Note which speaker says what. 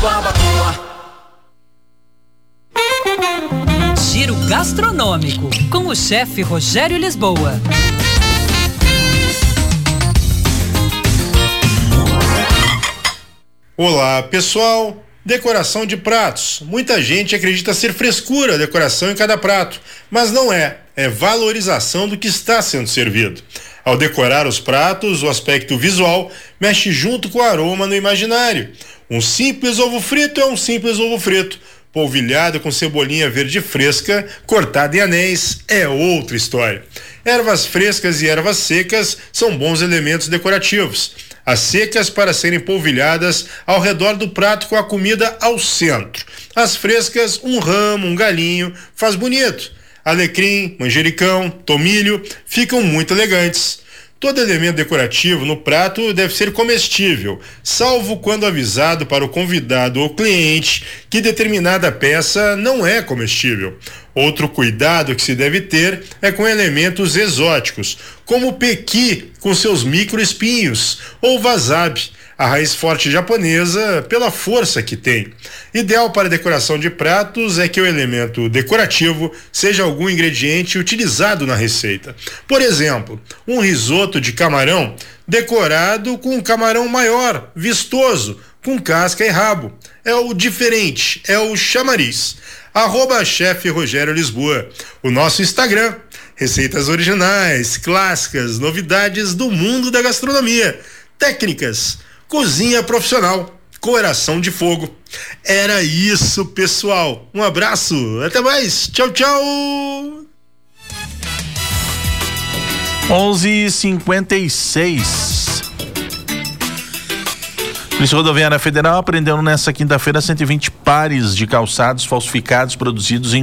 Speaker 1: barbacoa.
Speaker 2: Giro gastronômico com o chefe Rogério Lisboa.
Speaker 3: Olá, pessoal. Decoração de pratos. Muita gente acredita ser frescura a decoração em cada prato, mas não é. É valorização do que está sendo servido. Ao decorar os pratos, o aspecto visual mexe junto com o aroma no imaginário. Um simples ovo frito é um simples ovo frito. Polvilhado com cebolinha verde fresca, cortada em anéis, é outra história. Ervas frescas e ervas secas são bons elementos decorativos. As secas para serem polvilhadas ao redor do prato com a comida ao centro. As frescas, um ramo, um galinho, faz bonito. Alecrim, manjericão, tomilho ficam muito elegantes. Todo elemento decorativo no prato deve ser comestível, salvo quando avisado para o convidado ou cliente que determinada peça não é comestível. Outro cuidado que se deve ter é com elementos exóticos, como pequi com seus microespinhos ou wasabi a raiz forte japonesa pela força que tem. Ideal para decoração de pratos é que o elemento decorativo seja algum ingrediente utilizado na receita. Por exemplo, um risoto de camarão decorado com um camarão maior, vistoso, com casca e rabo. É o diferente, é o chamariz. Arroba chefe Rogério Lisboa. O nosso Instagram. Receitas originais, clássicas, novidades do mundo da gastronomia. Técnicas Cozinha Profissional, Coração de Fogo. Era isso, pessoal. Um abraço, até mais. Tchau, tchau.
Speaker 4: 11:56 Polícia Rodoviária Federal apreendeu nesta quinta-feira 120 pares de calçados falsificados produzidos em